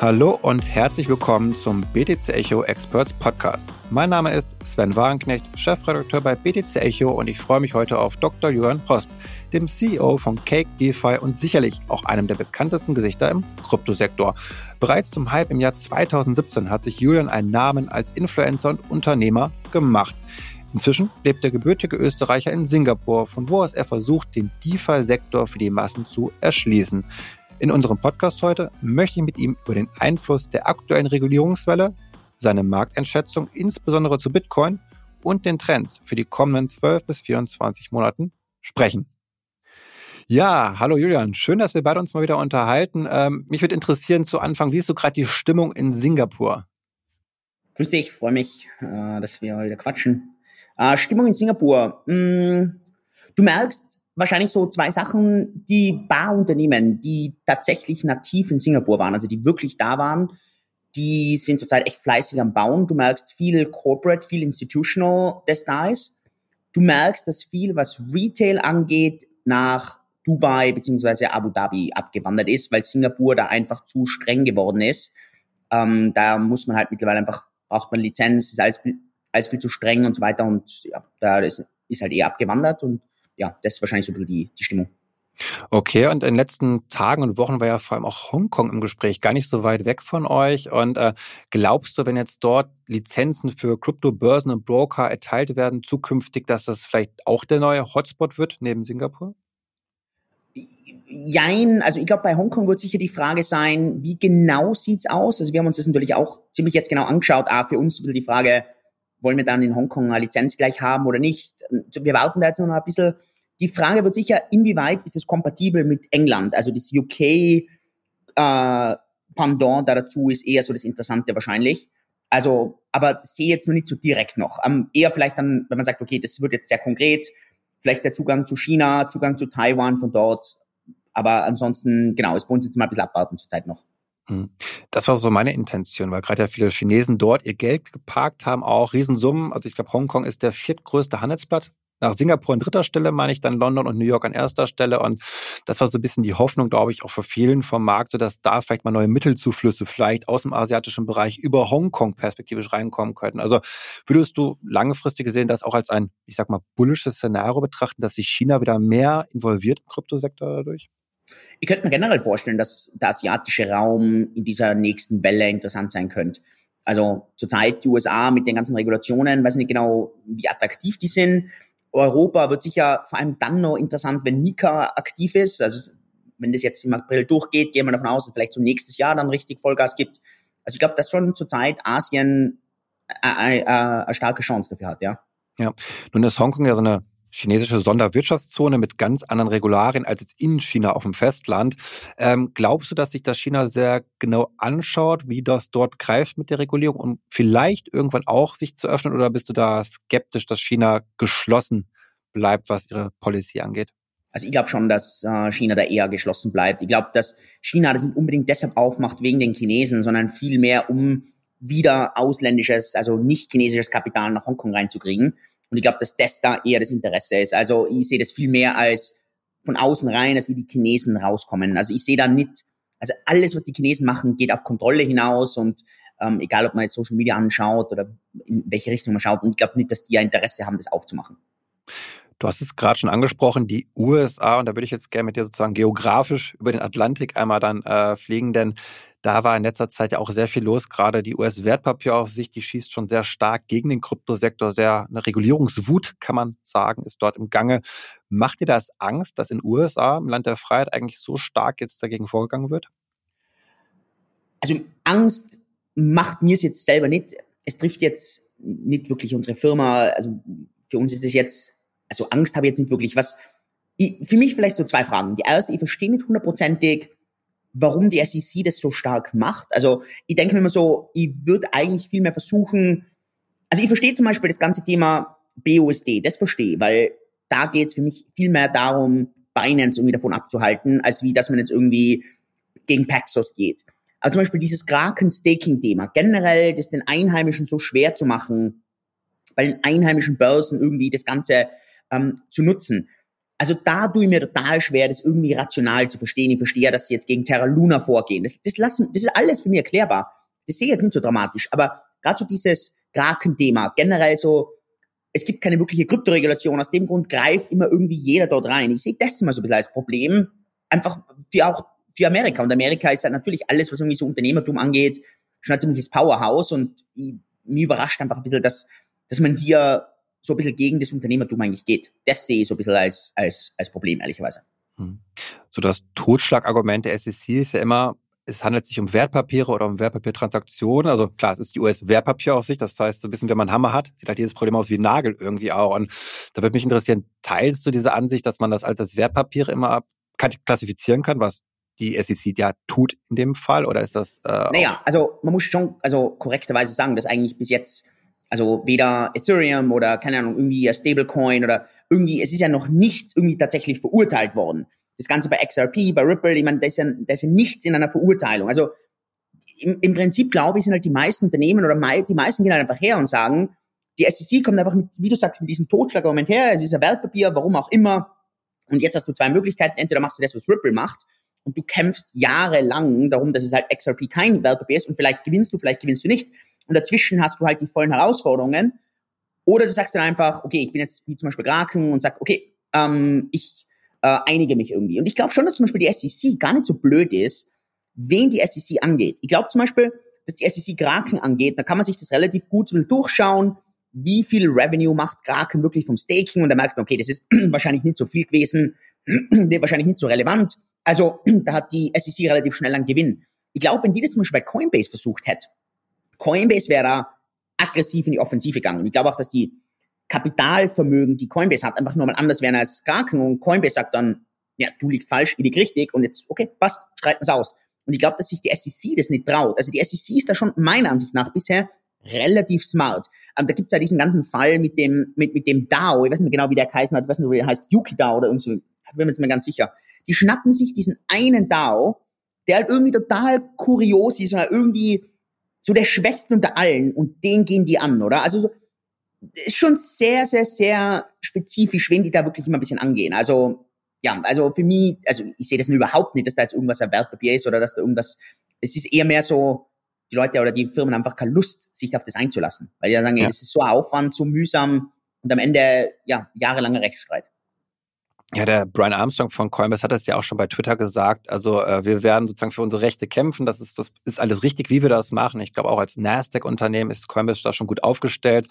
Hallo und herzlich willkommen zum BTC Echo Experts Podcast. Mein Name ist Sven Wagenknecht, Chefredakteur bei BTC Echo und ich freue mich heute auf Dr. Jürgen Post, dem CEO von Cake DeFi und sicherlich auch einem der bekanntesten Gesichter im Kryptosektor. Bereits zum Hype im Jahr 2017 hat sich Julian einen Namen als Influencer und Unternehmer gemacht. Inzwischen lebt der gebürtige Österreicher in Singapur, von wo aus er versucht, den DeFi-Sektor für die Massen zu erschließen. In unserem Podcast heute möchte ich mit ihm über den Einfluss der aktuellen Regulierungswelle, seine Markteinschätzung insbesondere zu Bitcoin und den Trends für die kommenden 12 bis 24 Monaten sprechen. Ja, hallo Julian, schön, dass wir beide uns mal wieder unterhalten. Ähm, mich würde interessieren zu Anfang, wie ist so gerade die Stimmung in Singapur? Grüß dich, freue mich, äh, dass wir heute quatschen. Äh, Stimmung in Singapur. Mh, hm, du merkst, wahrscheinlich so zwei Sachen, die Barunternehmen, die tatsächlich nativ in Singapur waren, also die wirklich da waren, die sind zurzeit echt fleißig am Bauen. Du merkst viel Corporate, viel Institutional, das da ist. Du merkst, dass viel, was Retail angeht, nach Dubai beziehungsweise Abu Dhabi abgewandert ist, weil Singapur da einfach zu streng geworden ist. Ähm, da muss man halt mittlerweile einfach, braucht man Lizenz, ist alles, alles viel zu streng und so weiter und ja, da ist, ist halt eher abgewandert und ja, das ist wahrscheinlich so die, die Stimmung. Okay, und in den letzten Tagen und Wochen war ja vor allem auch Hongkong im Gespräch, gar nicht so weit weg von euch. Und äh, glaubst du, wenn jetzt dort Lizenzen für Kryptobörsen und Broker erteilt werden, zukünftig, dass das vielleicht auch der neue Hotspot wird neben Singapur? Jein, also ich glaube, bei Hongkong wird sicher die Frage sein, wie genau sieht's aus? Also wir haben uns das natürlich auch ziemlich jetzt genau angeschaut. Ah, für uns die Frage, wollen wir dann in Hongkong eine Lizenz gleich haben oder nicht? Wir warten da jetzt noch ein bisschen. Die Frage wird sicher, inwieweit ist es kompatibel mit England? Also das UK äh, Pendant da dazu ist eher so das Interessante wahrscheinlich. Also, aber sehe jetzt noch nicht so direkt noch. Ähm, eher vielleicht dann, wenn man sagt, okay, das wird jetzt sehr konkret, vielleicht der Zugang zu China, Zugang zu Taiwan von dort. Aber ansonsten, genau, es bei uns jetzt mal ein bisschen abwarten zurzeit noch. Hm. Das war so meine Intention, weil gerade ja viele Chinesen dort ihr Geld geparkt haben, auch Riesensummen. Also ich glaube, Hongkong ist der viertgrößte Handelsblatt. Nach Singapur an dritter Stelle, meine ich, dann London und New York an erster Stelle. Und das war so ein bisschen die Hoffnung, glaube ich, auch für vielen vom Markt, dass da vielleicht mal neue Mittelzuflüsse vielleicht aus dem asiatischen Bereich über Hongkong perspektivisch reinkommen könnten. Also würdest du langfristig gesehen das auch als ein, ich sag mal, bullisches Szenario betrachten, dass sich China wieder mehr involviert im Kryptosektor dadurch? Ich könnte mir generell vorstellen, dass der asiatische Raum in dieser nächsten Welle interessant sein könnte. Also zurzeit die USA mit den ganzen Regulationen, weiß nicht genau, wie attraktiv die sind. Europa wird sicher vor allem dann noch interessant, wenn Nika aktiv ist. Also wenn das jetzt im April durchgeht, gehen wir davon aus, dass es vielleicht so nächstes Jahr dann richtig Vollgas gibt. Also ich glaube, dass schon zurzeit Asien eine, eine, eine starke Chance dafür hat, ja. Ja, nun ist Hongkong ja so eine chinesische Sonderwirtschaftszone mit ganz anderen Regularien als jetzt in China auf dem Festland. Ähm, glaubst du, dass sich das China sehr genau anschaut, wie das dort greift mit der Regulierung und vielleicht irgendwann auch sich zu öffnen oder bist du da skeptisch, dass China geschlossen bleibt, was ihre Policy angeht? Also ich glaube schon, dass äh, China da eher geschlossen bleibt. Ich glaube, dass China das nicht unbedingt deshalb aufmacht wegen den Chinesen, sondern vielmehr um wieder ausländisches, also nicht chinesisches Kapital nach Hongkong reinzukriegen. Und ich glaube, dass das da eher das Interesse ist. Also ich sehe das viel mehr als von außen rein, als wie die Chinesen rauskommen. Also ich sehe da nicht, also alles, was die Chinesen machen, geht auf Kontrolle hinaus und ähm, egal, ob man jetzt Social Media anschaut oder in welche Richtung man schaut. Und ich glaube nicht, dass die ja Interesse haben, das aufzumachen. Du hast es gerade schon angesprochen, die USA, und da würde ich jetzt gerne mit dir sozusagen geografisch über den Atlantik einmal dann äh, fliegen, denn da war in letzter Zeit ja auch sehr viel los. Gerade die US-Wertpapieraufsicht, die schießt schon sehr stark gegen den Kryptosektor. Sehr eine Regulierungswut, kann man sagen, ist dort im Gange. Macht dir das Angst, dass in USA, im Land der Freiheit, eigentlich so stark jetzt dagegen vorgegangen wird? Also Angst macht mir es jetzt selber nicht. Es trifft jetzt nicht wirklich unsere Firma. Also für uns ist es jetzt, also Angst habe ich jetzt nicht wirklich. Was, ich, für mich vielleicht so zwei Fragen. Die erste, ich verstehe nicht hundertprozentig, warum die SEC das so stark macht. Also ich denke mir immer so, ich würde eigentlich viel mehr versuchen, also ich verstehe zum Beispiel das ganze Thema BUSD, das verstehe, weil da geht es für mich viel mehr darum, Binance irgendwie davon abzuhalten, als wie, dass man jetzt irgendwie gegen Paxos geht. Also zum Beispiel dieses Kraken-Staking-Thema, generell das den Einheimischen so schwer zu machen, bei den einheimischen Börsen irgendwie das Ganze ähm, zu nutzen. Also da tue ich mir total schwer, das irgendwie rational zu verstehen. Ich verstehe, dass sie jetzt gegen Terra Luna vorgehen. Das, das, lassen, das ist alles für mich erklärbar. Das sehe ich jetzt nicht so dramatisch. Aber gerade so dieses Kraken-Thema, generell so, es gibt keine wirkliche Kryptoregulation. Aus dem Grund greift immer irgendwie jeder dort rein. Ich sehe das immer so ein bisschen als Problem. Einfach für auch für Amerika. Und Amerika ist halt natürlich alles, was irgendwie so Unternehmertum angeht, schon ein ziemliches Powerhouse. Und ich, mich überrascht einfach ein bisschen, dass, dass man hier so ein bisschen gegen das Unternehmertum eigentlich geht. Das sehe ich so ein bisschen als, als, als Problem, ehrlicherweise. Hm. So das Totschlagargument der SEC ist ja immer, es handelt sich um Wertpapiere oder um Wertpapiertransaktionen. Also klar, es ist die US-Wertpapieraufsicht, das heißt, so ein bisschen, wenn man Hammer hat, sieht halt dieses Problem aus wie ein Nagel irgendwie auch. Und da würde mich interessieren, teilst du diese Ansicht, dass man das als, als Wertpapiere immer klassifizieren kann, was die SEC ja tut in dem Fall? Oder ist das. Äh, naja, also man muss schon also korrekterweise sagen, dass eigentlich bis jetzt, also weder Ethereum oder keine Ahnung, irgendwie Stablecoin oder irgendwie, es ist ja noch nichts irgendwie tatsächlich verurteilt worden das Ganze bei XRP, bei Ripple, ich meine, da ist ja, da ist ja nichts in einer Verurteilung. Also im, im Prinzip glaube ich, sind halt die meisten Unternehmen oder mei die meisten gehen halt einfach her und sagen, die SEC kommt einfach mit, wie du sagst, mit diesem Totschlagargument her, es ist ein Wertpapier, warum auch immer. Und jetzt hast du zwei Möglichkeiten. Entweder machst du das, was Ripple macht, und du kämpfst jahrelang darum, dass es halt XRP kein Wertpapier ist und vielleicht gewinnst du, vielleicht gewinnst du nicht. Und dazwischen hast du halt die vollen Herausforderungen. Oder du sagst dann einfach, okay, ich bin jetzt wie zum Beispiel Kraken und sag, okay, ähm, ich äh, einige mich irgendwie. Und ich glaube schon, dass zum Beispiel die SEC gar nicht so blöd ist, wen die SEC angeht. Ich glaube zum Beispiel, dass die SEC Kraken angeht, da kann man sich das relativ gut durchschauen, wie viel Revenue macht Kraken wirklich vom Staking und da merkt man, okay, das ist wahrscheinlich nicht so viel gewesen, wahrscheinlich nicht so relevant. Also da hat die SEC relativ schnell einen Gewinn. Ich glaube, wenn die das zum Beispiel bei Coinbase versucht hätte, Coinbase wäre da aggressiv in die Offensive gegangen. Und ich glaube auch, dass die Kapitalvermögen, die Coinbase hat, einfach nur mal anders werden als Kraken. Und Coinbase sagt dann, ja, du liegst falsch, ich lieg richtig und jetzt, okay, passt, schreibt es aus. Und ich glaube, dass sich die SEC das nicht traut. Also die SEC ist da schon meiner Ansicht nach bisher relativ smart. Ähm, da gibt's ja diesen ganzen Fall mit dem, mit, mit dem DAO, ich weiß nicht genau, wie der geheißen hat, ich weiß nicht, wie der heißt, Yuki DAO oder irgendwie so, bin mir jetzt mal ganz sicher. Die schnappen sich diesen einen DAO, der halt irgendwie total kurios ist und halt irgendwie so der Schwächste unter allen und den gehen die an, oder? Also so, ist schon sehr, sehr, sehr spezifisch, wenn die da wirklich immer ein bisschen angehen. Also, ja, also für mich, also ich sehe das überhaupt nicht, dass da jetzt irgendwas ein Wertpapier ist oder dass da irgendwas, es ist eher mehr so, die Leute oder die Firmen haben einfach keine Lust, sich auf das einzulassen. Weil die ja sagen, ja. Ey, das ist so Aufwand, so mühsam und am Ende, ja, jahrelanger Rechtsstreit. Ja, der Brian Armstrong von Coinbase hat das ja auch schon bei Twitter gesagt. Also äh, wir werden sozusagen für unsere Rechte kämpfen. Das ist, das ist alles richtig, wie wir das machen. Ich glaube auch als Nasdaq-Unternehmen ist Coinbase da schon gut aufgestellt.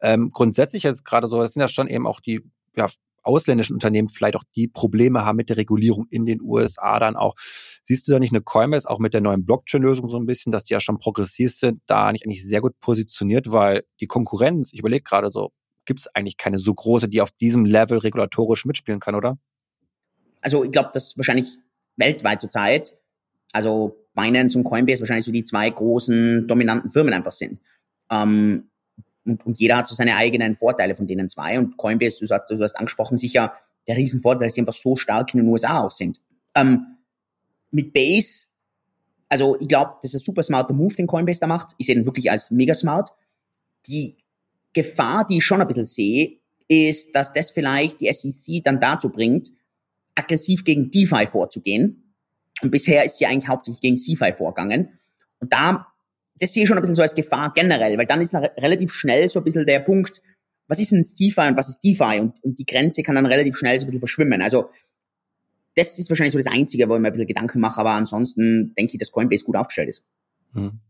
Ähm, grundsätzlich jetzt gerade so, das sind ja schon eben auch die ja, ausländischen Unternehmen vielleicht auch die Probleme haben mit der Regulierung in den USA dann auch. Siehst du da nicht eine Coinbase auch mit der neuen Blockchain-Lösung so ein bisschen, dass die ja schon progressiv sind, da nicht eigentlich sehr gut positioniert, weil die Konkurrenz, ich überlege gerade so, gibt es eigentlich keine so große, die auf diesem Level regulatorisch mitspielen kann, oder? Also ich glaube, dass wahrscheinlich weltweit zurzeit, also Binance und Coinbase wahrscheinlich so die zwei großen dominanten Firmen einfach sind. Ähm, und, und, jeder hat so seine eigenen Vorteile von denen zwei. Und Coinbase, du hast, du hast angesprochen, sicher der Riesenvorteil, dass sie einfach so stark in den USA auch sind. Ähm, mit Base, also ich glaube, das ist ein super smarter Move, den Coinbase da macht. Ich sehe den wirklich als mega smart. Die Gefahr, die ich schon ein bisschen sehe, ist, dass das vielleicht die SEC dann dazu bringt, aggressiv gegen DeFi vorzugehen. Und bisher ist sie eigentlich hauptsächlich gegen CeFi vorgegangen. Und da, das sehe ich schon ein bisschen so als Gefahr generell, weil dann ist relativ schnell so ein bisschen der Punkt, was ist ein CeFi und was ist DeFi? Und, und die Grenze kann dann relativ schnell so ein bisschen verschwimmen. Also, das ist wahrscheinlich so das Einzige, wo ich mir ein bisschen Gedanken mache, aber ansonsten denke ich, dass Coinbase gut aufgestellt ist. Hm.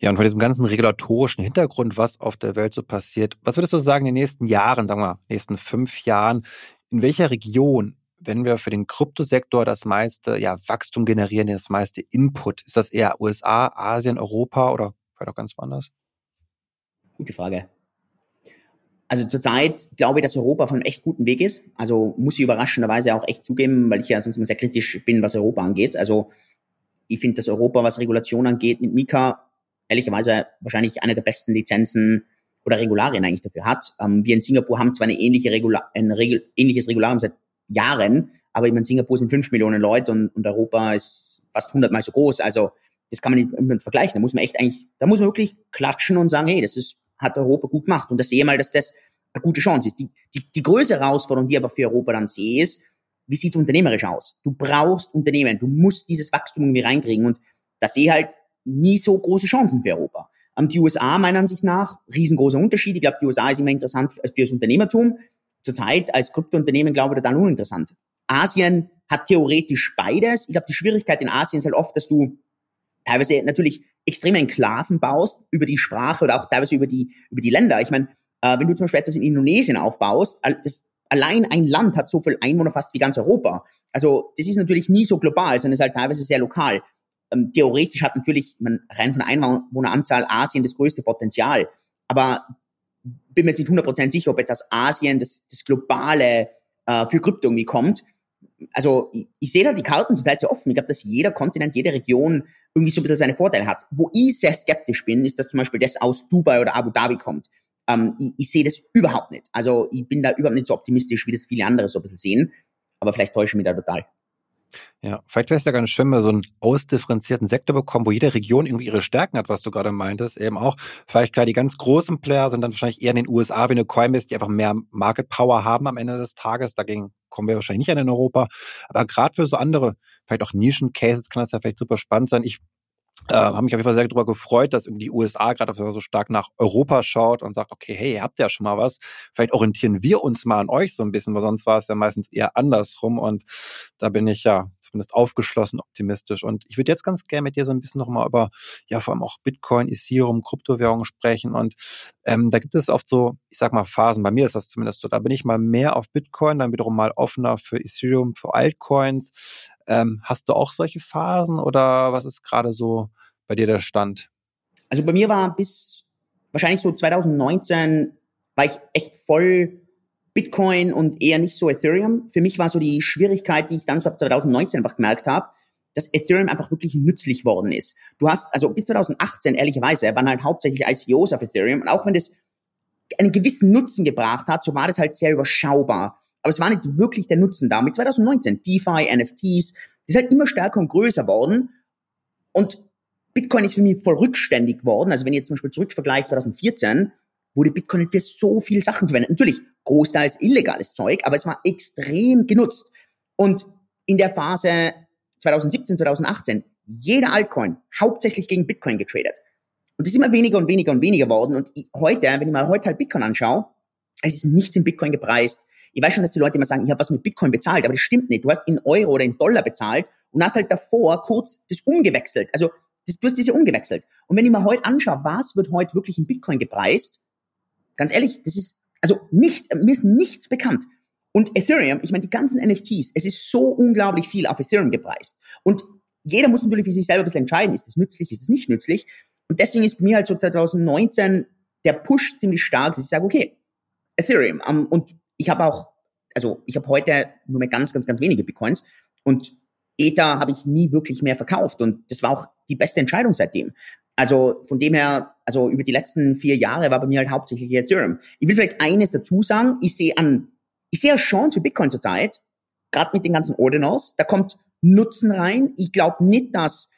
Ja, und von diesem ganzen regulatorischen Hintergrund, was auf der Welt so passiert, was würdest du sagen in den nächsten Jahren, sagen wir, nächsten fünf Jahren, in welcher Region, wenn wir für den Kryptosektor das meiste ja, Wachstum generieren, das meiste Input, ist das eher USA, Asien, Europa oder vielleicht auch ganz woanders? Gute Frage. Also zurzeit glaube ich, dass Europa auf einem echt guten Weg ist. Also muss ich überraschenderweise auch echt zugeben, weil ich ja sonst immer sehr kritisch bin, was Europa angeht. Also ich finde, dass Europa, was Regulation angeht, mit Mika ehrlicherweise wahrscheinlich eine der besten Lizenzen oder Regularien eigentlich dafür hat. Ähm, wir in Singapur haben zwar eine ähnliche Regula ein Regel ähnliches Regularium seit Jahren, aber in Singapur sind fünf Millionen Leute und, und Europa ist fast hundertmal so groß. Also das kann man nicht vergleichen. Da muss man echt eigentlich, da muss man wirklich klatschen und sagen, hey, das ist, hat Europa gut gemacht. Und das sehe mal, dass das eine gute Chance ist. Die, die, die größere Herausforderung, die ich aber für Europa dann sehe, ist, wie sieht unternehmerisch aus? Du brauchst Unternehmen, du musst dieses Wachstum irgendwie reinkriegen und da sehe ich halt nie so große Chancen für Europa. Um, die USA meiner Ansicht nach, riesengroßer Unterschied. Ich glaube, die USA ist immer interessant für das Unternehmertum. Zurzeit als Kryptounternehmen, glaube ich, total uninteressant. Asien hat theoretisch beides. Ich glaube, die Schwierigkeit in Asien ist halt oft, dass du teilweise natürlich extreme Enklaven baust über die Sprache oder auch teilweise über die, über die Länder. Ich meine, äh, wenn du zum Beispiel etwas in Indonesien aufbaust, das, allein ein Land hat so viel Einwohner fast wie ganz Europa. Also das ist natürlich nie so global, sondern ist halt teilweise sehr lokal. Ähm, theoretisch hat natürlich man, rein von der Einwohneranzahl Asien das größte Potenzial. Aber bin mir jetzt nicht 100% sicher, ob jetzt aus Asien das, das globale äh, für Krypto irgendwie kommt. Also ich, ich sehe da die Karten total sehr offen. Ich glaube, dass jeder Kontinent, jede Region irgendwie so ein bisschen seine Vorteile hat. Wo ich sehr skeptisch bin, ist, dass zum Beispiel das aus Dubai oder Abu Dhabi kommt. Ähm, ich, ich sehe das überhaupt nicht. Also ich bin da überhaupt nicht so optimistisch, wie das viele andere so ein bisschen sehen. Aber vielleicht täusche ich mich da total. Ja, vielleicht wäre es ja ganz schön, wenn wir so einen ausdifferenzierten Sektor bekommen, wo jede Region irgendwie ihre Stärken hat, was du gerade meintest. Eben auch, vielleicht klar, die ganz großen Player sind dann wahrscheinlich eher in den USA wie eine Coinbase, die einfach mehr Market Power haben am Ende des Tages. Dagegen kommen wir wahrscheinlich nicht an in Europa. Aber gerade für so andere, vielleicht auch Nischen-Cases kann das ja vielleicht super spannend sein. Ich äh, habe mich auf jeden Fall sehr darüber gefreut, dass die USA gerade so stark nach Europa schaut und sagt, okay, hey, ihr habt ja schon mal was. Vielleicht orientieren wir uns mal an euch so ein bisschen, weil sonst war es ja meistens eher andersrum. Und da bin ich ja zumindest aufgeschlossen, optimistisch. Und ich würde jetzt ganz gerne mit dir so ein bisschen nochmal über, ja, vor allem auch Bitcoin, Ethereum, Kryptowährungen sprechen. Und ähm, da gibt es oft so, ich sag mal, Phasen. Bei mir ist das zumindest so. Da bin ich mal mehr auf Bitcoin, dann wiederum mal offener für Ethereum, für Altcoins. Ähm, hast du auch solche Phasen oder was ist gerade so bei dir der Stand? Also bei mir war bis wahrscheinlich so 2019 war ich echt voll Bitcoin und eher nicht so Ethereum. Für mich war so die Schwierigkeit, die ich dann so ab 2019 einfach gemerkt habe, dass Ethereum einfach wirklich nützlich worden ist. Du hast, also bis 2018, ehrlicherweise, waren halt hauptsächlich ICOs auf Ethereum. Und auch wenn das einen gewissen Nutzen gebracht hat, so war das halt sehr überschaubar. Aber es war nicht wirklich der Nutzen da. Mit 2019, DeFi, NFTs, ist halt immer stärker und größer worden. Und Bitcoin ist für mich voll rückständig worden. Also wenn ihr zum Beispiel zurückvergleicht 2014, wurde Bitcoin für so viele Sachen verwendet. Natürlich großteils illegales Zeug, aber es war extrem genutzt. Und in der Phase 2017, 2018, jeder Altcoin hauptsächlich gegen Bitcoin getradet. Und das ist immer weniger und weniger und weniger worden. Und heute, wenn ich mal heute halt Bitcoin anschaue, es ist nichts in Bitcoin gepreist. Ich weiß schon, dass die Leute immer sagen, ich habe was mit Bitcoin bezahlt, aber das stimmt nicht. Du hast in Euro oder in Dollar bezahlt und hast halt davor kurz das umgewechselt. Also das, du hast diese umgewechselt. Und wenn ich mir heute anschaue, was wird heute wirklich in Bitcoin gepreist, ganz ehrlich, das ist also nicht, mir ist nichts bekannt. Und Ethereum, ich meine, die ganzen NFTs, es ist so unglaublich viel auf Ethereum gepreist. Und jeder muss natürlich für sich selber ein bisschen entscheiden, ist das nützlich, ist es nicht nützlich. Und deswegen ist bei mir halt so 2019 der Push ziemlich stark, dass ich sage, okay, Ethereum. Um, und ich habe auch, also ich habe heute nur mehr ganz, ganz, ganz wenige Bitcoins. Und Ether habe ich nie wirklich mehr verkauft. Und das war auch die beste Entscheidung seitdem. Also von dem her, also über die letzten vier Jahre war bei mir halt hauptsächlich Ethereum. Ich will vielleicht eines dazu sagen. Ich sehe an, ich sehe eine Chance für Bitcoin zurzeit, gerade mit den ganzen Ordinals. Da kommt Nutzen rein. Ich glaube nicht, dass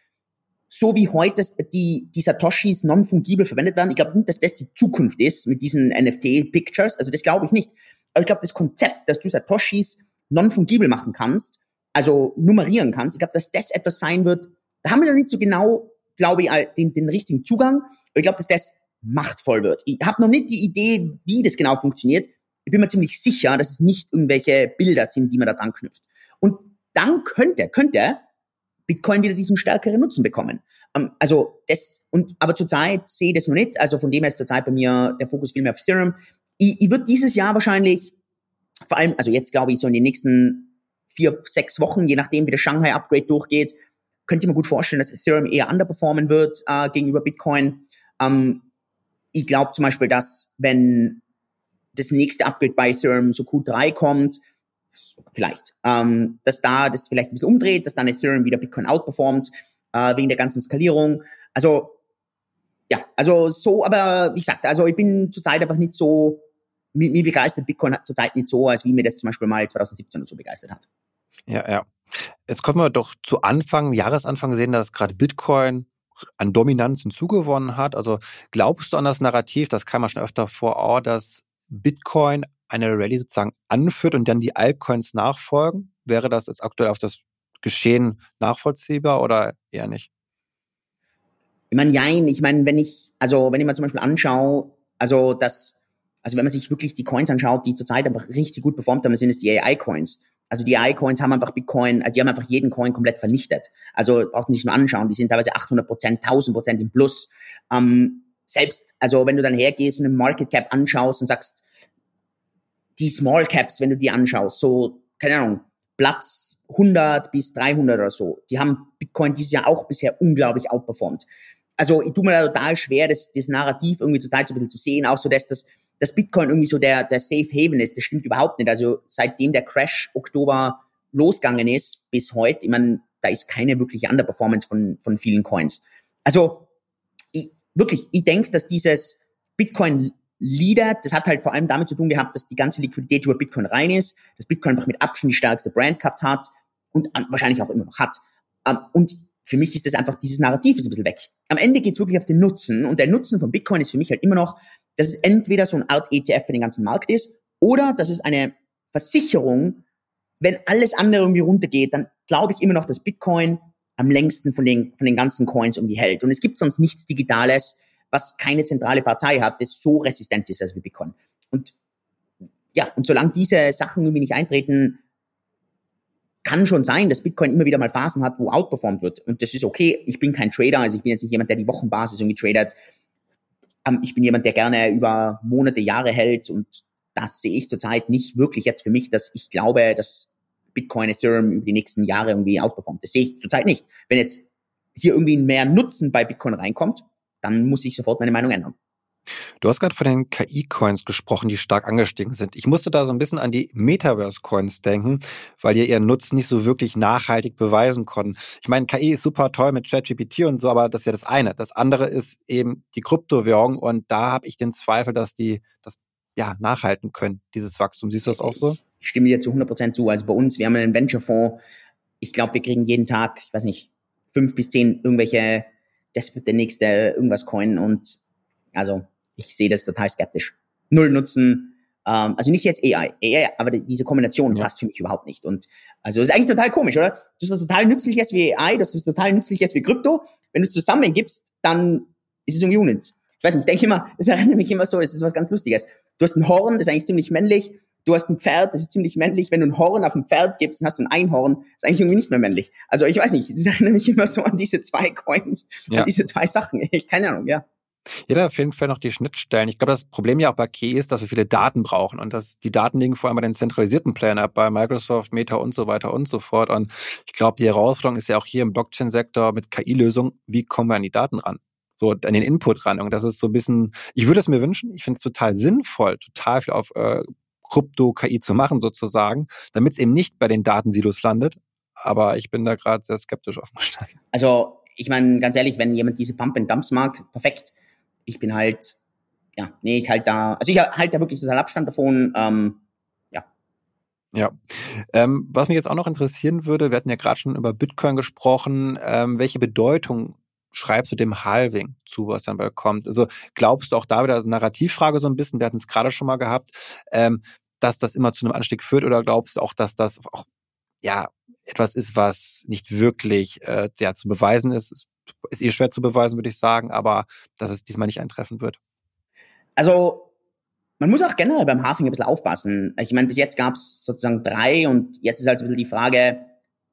so wie heute die, die Satoshis non-fungibel verwendet werden, ich glaube nicht, dass das die Zukunft ist mit diesen NFT-Pictures. Also das glaube ich nicht. Aber ich glaube, das Konzept, dass du Satoshis non-fungibel machen kannst, also nummerieren kannst, ich glaube, dass das etwas sein wird, da haben wir noch nicht so genau glaube ich, den, den richtigen Zugang. Aber ich glaube, dass das machtvoll wird. Ich habe noch nicht die Idee, wie das genau funktioniert. Ich bin mir ziemlich sicher, dass es nicht irgendwelche Bilder sind, die man da dran knüpft. Und dann könnte, könnte Bitcoin wieder diesen stärkeren Nutzen bekommen. Um, ähm, also das, und, aber zurzeit sehe ich das noch nicht. Also von dem her ist zurzeit bei mir der Fokus viel mehr auf Ethereum. Ich, ich würde dieses Jahr wahrscheinlich, vor allem, also jetzt glaube ich so in den nächsten vier, sechs Wochen, je nachdem wie der Shanghai-Upgrade durchgeht, könnte ich mir gut vorstellen, dass Ethereum eher underperformen wird äh, gegenüber Bitcoin. Ähm, ich glaube zum Beispiel, dass wenn das nächste Upgrade bei Ethereum so Q3 kommt, vielleicht, ähm, dass da das vielleicht ein bisschen umdreht, dass dann Ethereum wieder Bitcoin outperformt, äh, wegen der ganzen Skalierung. Also, ja, also so, aber wie gesagt, also ich bin zurzeit einfach nicht so, mir, mir begeistert Bitcoin zurzeit nicht so, als wie mir das zum Beispiel mal 2017 und so begeistert hat. Ja, ja. Jetzt kommen wir doch zu Anfang, Jahresanfang sehen, dass gerade Bitcoin an Dominanz hinzugewonnen hat. Also glaubst du an das Narrativ, das kam ja schon öfter vor, oh, dass Bitcoin eine Rallye sozusagen anführt und dann die Altcoins nachfolgen? Wäre das jetzt aktuell auf das Geschehen nachvollziehbar oder eher nicht? Ich meine, jein, ich meine, wenn ich, also wenn ich mir zum Beispiel anschaue, also das, also wenn man sich wirklich die Coins anschaut, die zurzeit einfach richtig gut performt haben, sind es die AI-Coins. Also die AI-Coins haben einfach Bitcoin, also die haben einfach jeden Coin komplett vernichtet. Also braucht man sich nur anschauen, die sind teilweise 800 Prozent, 1000 Prozent im Plus. Ähm, selbst, also wenn du dann hergehst und den Market Cap anschaust und sagst, die Small Caps, wenn du die anschaust, so, keine Ahnung, Platz 100 bis 300 oder so, die haben Bitcoin dieses Jahr auch bisher unglaublich outperformed. Also ich tue mir da total schwer, das, das Narrativ irgendwie total so ein bisschen zu sehen, auch so, dass das dass Bitcoin irgendwie so der, der Safe Haven ist. Das stimmt überhaupt nicht. Also seitdem der Crash Oktober losgegangen ist bis heute, ich meine, da ist keine wirkliche Underperformance von, von vielen Coins. Also ich, wirklich, ich denke, dass dieses Bitcoin Leader, das hat halt vor allem damit zu tun gehabt, dass die ganze Liquidität über Bitcoin rein ist, dass Bitcoin einfach mit Abstand die stärkste Brand gehabt hat und wahrscheinlich auch immer noch hat. Ähm, und für mich ist das einfach, dieses Narrativ ist ein bisschen weg. Am Ende geht es wirklich auf den Nutzen und der Nutzen von Bitcoin ist für mich halt immer noch, dass es entweder so eine Art ETF für den ganzen Markt ist oder dass es eine Versicherung, wenn alles andere irgendwie runtergeht, dann glaube ich immer noch, dass Bitcoin am längsten von den, von den ganzen Coins irgendwie hält. Und es gibt sonst nichts Digitales, was keine zentrale Partei hat, das so resistent ist als wie Bitcoin. Und ja, und solange diese Sachen irgendwie nicht eintreten, kann schon sein, dass Bitcoin immer wieder mal Phasen hat, wo outperformed wird. Und das ist okay. Ich bin kein Trader, also ich bin jetzt nicht jemand, der die Wochenbasis irgendwie tradet. Ähm, ich bin jemand, der gerne über Monate, Jahre hält und das sehe ich zurzeit nicht wirklich jetzt für mich, dass ich glaube, dass Bitcoin, Ethereum über die nächsten Jahre irgendwie outperformt. Das sehe ich zurzeit nicht. Wenn jetzt hier irgendwie mehr Nutzen bei Bitcoin reinkommt, dann muss ich sofort meine Meinung ändern. Du hast gerade von den KI-Coins gesprochen, die stark angestiegen sind. Ich musste da so ein bisschen an die Metaverse-Coins denken, weil die ihren Nutzen nicht so wirklich nachhaltig beweisen konnten. Ich meine, KI ist super toll mit ChatGPT und so, aber das ist ja das eine. Das andere ist eben die Kryptowährung und da habe ich den Zweifel, dass die das ja nachhalten können, dieses Wachstum. Siehst du das auch so? Ich stimme dir zu 100 Prozent zu. Also bei uns, wir haben einen Venture-Fonds. Ich glaube, wir kriegen jeden Tag, ich weiß nicht, fünf bis zehn irgendwelche, das wird der nächste irgendwas Coin und also ich sehe das total skeptisch. Null Nutzen, ähm, also nicht jetzt AI, AI aber diese Kombination ja. passt für mich überhaupt nicht. Und also ist eigentlich total komisch, oder? Das ist was total nützliches wie AI, das ist total nützliches wie Krypto. Wenn du es zusammengibst, dann ist es irgendwie unnütz. Ich weiß nicht, ich denke immer, es erinnert mich immer so, es ist was ganz Lustiges. Du hast ein Horn, das ist eigentlich ziemlich männlich. Du hast ein Pferd, das ist ziemlich männlich. Wenn du ein Horn auf ein Pferd gibst, dann hast du ein Einhorn, ist eigentlich irgendwie nicht mehr männlich. Also ich weiß nicht, es erinnert mich immer so an diese zwei Coins, ja. an diese zwei Sachen. Ich, keine Ahnung, ja. Ja, da auf jeden Fall noch die Schnittstellen. Ich glaube, das Problem ja auch bei Key ist, dass wir viele Daten brauchen und dass die Daten liegen vor allem bei den zentralisierten Playern ab, bei Microsoft, Meta und so weiter und so fort. Und ich glaube, die Herausforderung ist ja auch hier im Blockchain-Sektor mit KI-Lösungen, wie kommen wir an die Daten ran? So, an den Input ran. Und das ist so ein bisschen, ich würde es mir wünschen, ich finde es total sinnvoll, total viel auf äh, Krypto-KI zu machen sozusagen, damit es eben nicht bei den Datensilos landet. Aber ich bin da gerade sehr skeptisch aufgestellt. Also ich meine, ganz ehrlich, wenn jemand diese Pump and Dumps mag, perfekt ich bin halt, ja, nee, ich halt da, also ich halte da wirklich total Abstand davon. Ähm, ja. Ja. Ähm, was mich jetzt auch noch interessieren würde, wir hatten ja gerade schon über Bitcoin gesprochen, ähm, welche Bedeutung schreibst du dem Halving zu, was dann bald kommt? Also glaubst du auch da wieder Narrativfrage so ein bisschen, wir hatten es gerade schon mal gehabt, ähm, dass das immer zu einem Anstieg führt oder glaubst du auch, dass das auch ja etwas ist, was nicht wirklich äh, ja, zu beweisen ist? Ist eh schwer zu beweisen, würde ich sagen, aber dass es diesmal nicht eintreffen wird. Also man muss auch generell beim Hafing ein bisschen aufpassen. Ich meine, bis jetzt gab es sozusagen drei und jetzt ist halt so ein bisschen die Frage,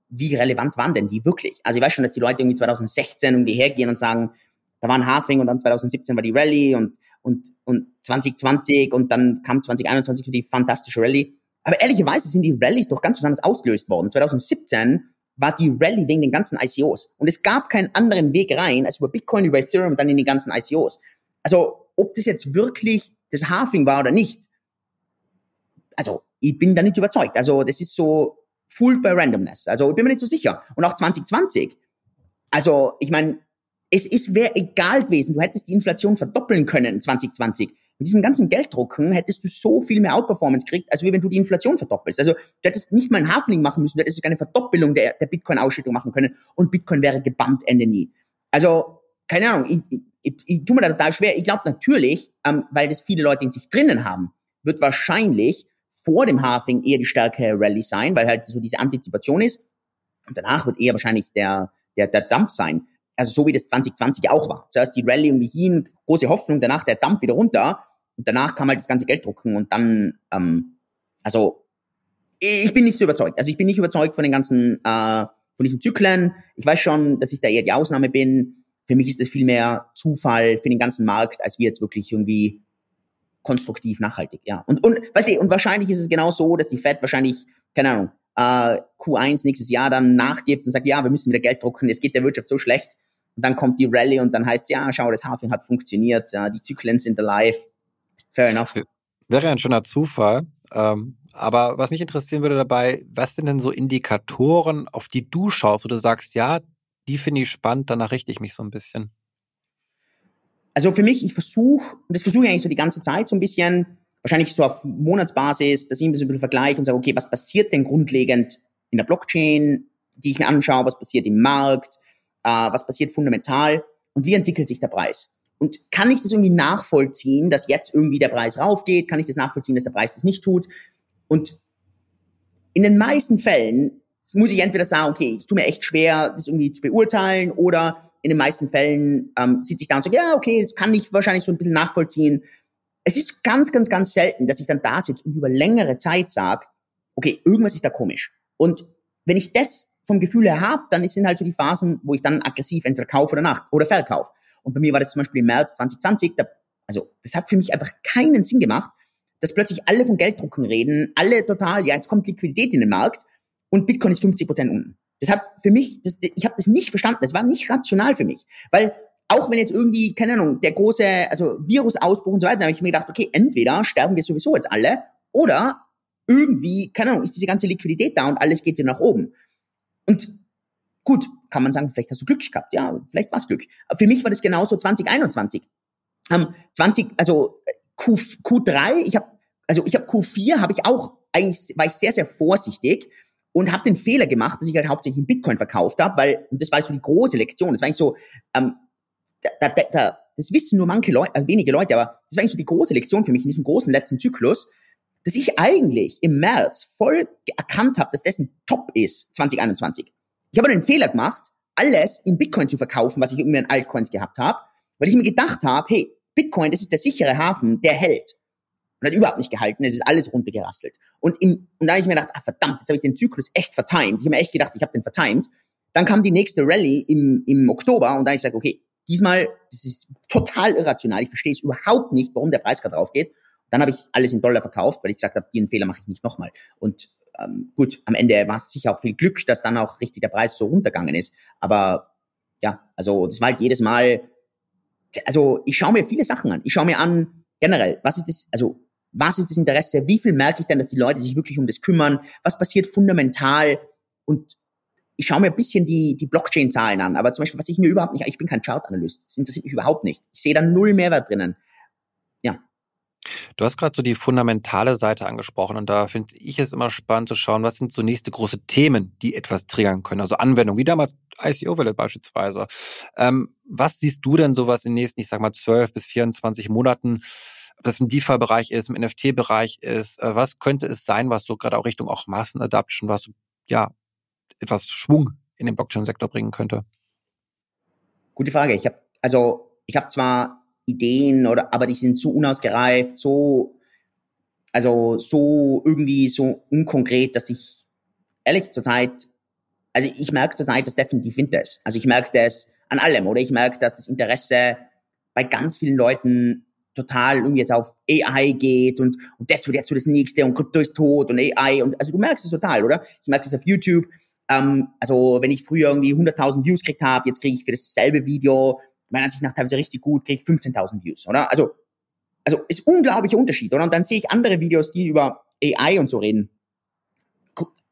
wie relevant waren denn die wirklich? Also ich weiß schon, dass die Leute irgendwie 2016 irgendwie hergehen und sagen, da war ein Hafing und dann 2017 war die Rallye und, und, und 2020 und dann kam 2021 die fantastische Rallye. Aber ehrlicherweise sind die Rallyes doch ganz besonders ausgelöst worden. 2017 war die Rallye wegen den ganzen ICOs. Und es gab keinen anderen Weg rein, als über Bitcoin, über Ethereum dann in die ganzen ICOs. Also, ob das jetzt wirklich das Halving war oder nicht, also, ich bin da nicht überzeugt. Also, das ist so fooled by randomness. Also, ich bin mir nicht so sicher. Und auch 2020. Also, ich meine, es ist wäre egal gewesen. Du hättest die Inflation verdoppeln können 2020. Mit diesem ganzen Gelddrucken hättest du so viel mehr Outperformance gekriegt, als wenn du die Inflation verdoppelst. Also du hättest nicht mal ein Hafling machen müssen, du hättest sogar eine Verdoppelung der, der Bitcoin-Ausschüttung machen können und Bitcoin wäre gebannt Ende nie. Also, keine Ahnung, ich, ich, ich, ich tue mir da total schwer. Ich glaube natürlich, ähm, weil das viele Leute in sich drinnen haben, wird wahrscheinlich vor dem Halving eher die stärkere Rallye sein, weil halt so diese Antizipation ist. Und danach wird eher wahrscheinlich der, der, der Dump sein. Also so wie das 2020 auch war. Zuerst die Rallye irgendwie hin, große Hoffnung, danach der Dump wieder runter danach kam halt das ganze Geld drucken und dann, ähm, also ich bin nicht so überzeugt. Also ich bin nicht überzeugt von den ganzen, äh, von diesen Zyklen. Ich weiß schon, dass ich da eher die Ausnahme bin. Für mich ist das viel mehr Zufall für den ganzen Markt, als wir jetzt wirklich irgendwie konstruktiv nachhaltig, ja. Und, und, weißt du, und wahrscheinlich ist es genau so, dass die Fed wahrscheinlich, keine Ahnung, äh, Q1 nächstes Jahr dann nachgibt und sagt, ja, wir müssen wieder Geld drucken, es geht der Wirtschaft so schlecht. Und dann kommt die Rallye und dann heißt ja, schau, das Halving hat funktioniert, ja, die Zyklen sind alive. Fair enough. Wäre ein schöner Zufall. Ähm, aber was mich interessieren würde dabei, was sind denn so Indikatoren, auf die du schaust, wo du sagst, ja, die finde ich spannend, danach richte ich mich so ein bisschen? Also für mich, ich versuche, und das versuche ich eigentlich so die ganze Zeit so ein bisschen, wahrscheinlich so auf Monatsbasis, dass ich ein bisschen vergleiche und sage, okay, was passiert denn grundlegend in der Blockchain, die ich mir anschaue, was passiert im Markt, äh, was passiert fundamental und wie entwickelt sich der Preis? Und kann ich das irgendwie nachvollziehen, dass jetzt irgendwie der Preis raufgeht? Kann ich das nachvollziehen, dass der Preis das nicht tut? Und in den meisten Fällen muss ich entweder sagen, okay, es tut mir echt schwer, das irgendwie zu beurteilen, oder in den meisten Fällen ähm, sitze ich da und sage, ja, okay, das kann ich wahrscheinlich so ein bisschen nachvollziehen. Es ist ganz, ganz, ganz selten, dass ich dann da sitze und über längere Zeit sage, okay, irgendwas ist da komisch. Und wenn ich das vom Gefühl her habe, dann sind halt so die Phasen, wo ich dann aggressiv entweder kaufe oder nach oder verkaufe. Und bei mir war das zum Beispiel im März 2020, da, also das hat für mich einfach keinen Sinn gemacht, dass plötzlich alle von Gelddrucken reden, alle total, ja, jetzt kommt Liquidität in den Markt und Bitcoin ist 50 Prozent unten. Das hat für mich, das, ich habe das nicht verstanden. Das war nicht rational für mich, weil auch wenn jetzt irgendwie, keine Ahnung, der große, also Virusausbruch und so weiter, habe ich mir gedacht, okay, entweder sterben wir sowieso jetzt alle oder irgendwie, keine Ahnung, ist diese ganze Liquidität da und alles geht wieder nach oben. Und gut, kann man sagen, vielleicht hast du Glück gehabt. Ja, vielleicht war es Glück. Für mich war das genauso 2021. Ähm, 20, also Q, Q3, ich habe, also ich habe Q4, habe ich auch, eigentlich war ich sehr, sehr vorsichtig und habe den Fehler gemacht, dass ich halt hauptsächlich in Bitcoin verkauft habe, weil, und das war so die große Lektion, das war eigentlich so, ähm, da, da, da, das wissen nur manche Leute, also wenige Leute, aber das war eigentlich so die große Lektion für mich in diesem großen letzten Zyklus, dass ich eigentlich im März voll erkannt habe, dass das ein Top ist, 2021. Ich habe den Fehler gemacht, alles in Bitcoin zu verkaufen, was ich irgendwie an Altcoins gehabt habe, weil ich mir gedacht habe, hey, Bitcoin, das ist der sichere Hafen, der hält. Und hat überhaupt nicht gehalten, es ist alles runtergerasselt. Und, im, und da habe ich mir gedacht, ah, verdammt, jetzt habe ich den Zyklus echt vertimed. Ich habe mir echt gedacht, ich habe den vertimed. Dann kam die nächste Rallye im, im Oktober und dann habe ich gesagt, okay, diesmal, das ist total irrational. Ich verstehe es überhaupt nicht, warum der Preis gerade draufgeht. Dann habe ich alles in Dollar verkauft, weil ich gesagt habe, den Fehler mache ich nicht nochmal. Und ähm, gut, am Ende war es sicher auch viel Glück, dass dann auch richtig der Preis so runtergegangen ist. Aber ja, also das war halt jedes Mal, also ich schaue mir viele Sachen an. Ich schaue mir an, generell, was ist das, also was ist das Interesse? Wie viel merke ich denn, dass die Leute sich wirklich um das kümmern? Was passiert fundamental? Und ich schaue mir ein bisschen die, die Blockchain-Zahlen an, aber zum Beispiel, was ich mir überhaupt nicht, ich bin kein Chart-Analyst, das interessiert mich überhaupt nicht. Ich sehe da null Mehrwert drinnen. Ja. Du hast gerade so die fundamentale Seite angesprochen und da finde ich es immer spannend zu schauen, was sind so nächste große Themen, die etwas triggern können, also Anwendungen, wie damals ICO-Welle beispielsweise. Ähm, was siehst du denn sowas in den nächsten, ich sag mal, 12 bis 24 Monaten, ob das im DeFi-Bereich ist, im NFT-Bereich ist, äh, was könnte es sein, was so gerade auch Richtung auch Massenadaption, was ja, etwas Schwung in den Blockchain-Sektor bringen könnte? Gute Frage. Ich habe also ich habe zwar Ideen oder aber die sind so unausgereift, so also so irgendwie so unkonkret, dass ich ehrlich zurzeit also ich merke zurzeit das definitiv Winter ist. Also ich merke das an allem oder ich merke, dass das Interesse bei ganz vielen Leuten total irgendwie jetzt auf AI geht und, und das wird jetzt so das nächste und Krypto ist tot und AI und also du merkst es total, oder? Ich merke das auf YouTube. Ähm, also wenn ich früher irgendwie 100.000 Views gekriegt habe, jetzt kriege ich für dasselbe Video, meiner Ansicht nach teilweise richtig gut, kriege ich 15.000 Views, oder? Also, also ist unglaublicher Unterschied, oder? Und dann sehe ich andere Videos, die über AI und so reden.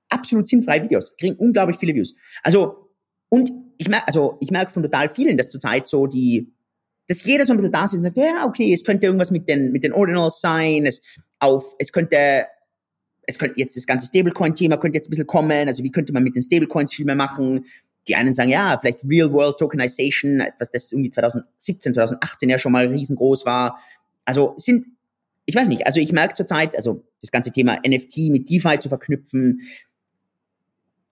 Absolut sinnfreie Videos, kriegen unglaublich viele Views. Also, und ich merke, also ich merke von total vielen, dass zurzeit so die, dass jeder so ein bisschen da sitzt und sagt, ja, okay, es könnte irgendwas mit den, mit den Ordinals sein, es auf, es könnte, es könnte jetzt das ganze Stablecoin-Thema könnte jetzt ein bisschen kommen, also wie könnte man mit den Stablecoins viel mehr machen? Die einen sagen, ja, vielleicht Real-World Tokenization, etwas, das irgendwie 2017, 2018 ja schon mal riesengroß war. Also sind, ich weiß nicht, also ich merke zurzeit, also das ganze Thema NFT mit DeFi zu verknüpfen.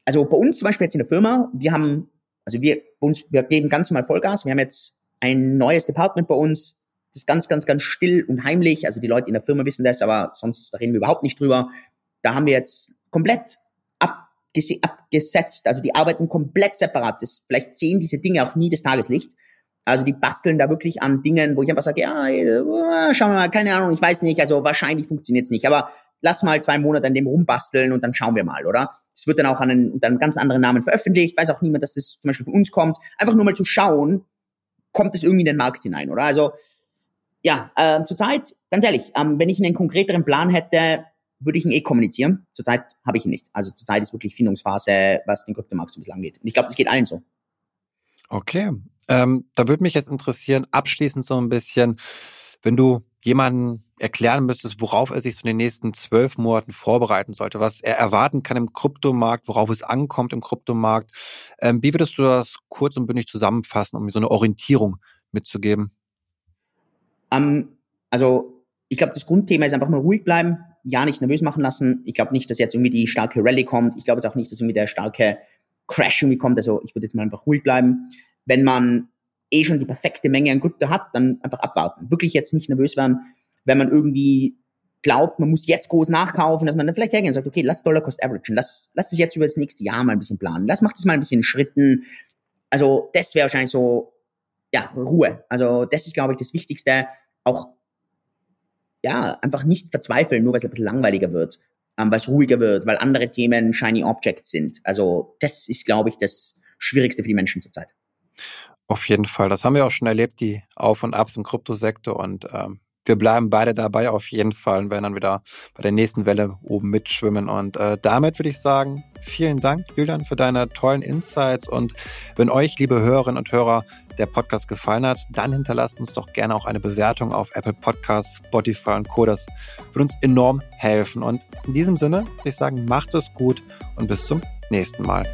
Also bei uns zum Beispiel jetzt in der Firma, wir haben, also wir, uns, wir geben ganz normal Vollgas. Wir haben jetzt ein neues Department bei uns, das ist ganz, ganz, ganz still und heimlich. Also die Leute in der Firma wissen das, aber sonst reden wir überhaupt nicht drüber. Da haben wir jetzt komplett abgesetzt. Also die arbeiten komplett separat. Das, vielleicht sehen diese Dinge auch nie das Tageslicht. Also die basteln da wirklich an Dingen, wo ich einfach sage, ja, äh, schauen wir mal, keine Ahnung, ich weiß nicht, also wahrscheinlich funktioniert's nicht, aber lass mal zwei Monate an dem rumbasteln und dann schauen wir mal, oder? Es wird dann auch an einen, unter einem ganz anderen Namen veröffentlicht, weiß auch niemand, dass das zum Beispiel von uns kommt. Einfach nur mal zu schauen, kommt es irgendwie in den Markt hinein, oder? Also ja, äh, zurzeit, ganz ehrlich, ähm, wenn ich einen konkreteren Plan hätte, würde ich ihn eh kommunizieren. Zurzeit habe ich ihn nicht. Also zurzeit ist wirklich Findungsphase, was den Kryptomarkt so ein bisschen angeht. Und ich glaube, das geht allen so. Okay. Ähm, da würde mich jetzt interessieren, abschließend so ein bisschen, wenn du jemanden erklären müsstest, worauf er sich so in den nächsten zwölf Monaten vorbereiten sollte, was er erwarten kann im Kryptomarkt, worauf es ankommt im Kryptomarkt. Ähm, wie würdest du das kurz und bündig zusammenfassen, um mir so eine Orientierung mitzugeben? Um, ähm, also ich glaube, das Grundthema ist einfach mal ruhig bleiben, ja nicht nervös machen lassen. Ich glaube nicht, dass jetzt irgendwie die starke Rallye kommt. Ich glaube jetzt auch nicht, dass irgendwie der starke Crash irgendwie kommt. Also ich würde jetzt mal einfach ruhig bleiben. Wenn man eh schon die perfekte Menge an Krypto hat, dann einfach abwarten. Wirklich jetzt nicht nervös werden, wenn man irgendwie glaubt, man muss jetzt groß nachkaufen, dass man dann vielleicht hergeht und sagt, okay, lass Dollar Cost Average lass, lass das jetzt über das nächste Jahr mal ein bisschen planen. Lass, mach das mal ein bisschen in Schritten. Also das wäre wahrscheinlich so, ja, Ruhe. Also das ist, glaube ich, das Wichtigste. Auch, ja, einfach nicht verzweifeln, nur weil es ein bisschen langweiliger wird, ähm, weil es ruhiger wird, weil andere Themen Shiny Objects sind. Also das ist, glaube ich, das Schwierigste für die Menschen zurzeit. Auf jeden Fall. Das haben wir auch schon erlebt, die Auf- und Abs im Kryptosektor. Und ähm, wir bleiben beide dabei auf jeden Fall und werden dann wieder bei der nächsten Welle oben mitschwimmen. Und äh, damit würde ich sagen, vielen Dank, Julian, für deine tollen Insights. Und wenn euch, liebe Hörerinnen und Hörer, der Podcast gefallen hat, dann hinterlasst uns doch gerne auch eine Bewertung auf Apple Podcasts, Spotify und Co. Das würde uns enorm helfen. Und in diesem Sinne würde ich sagen, macht es gut und bis zum nächsten Mal.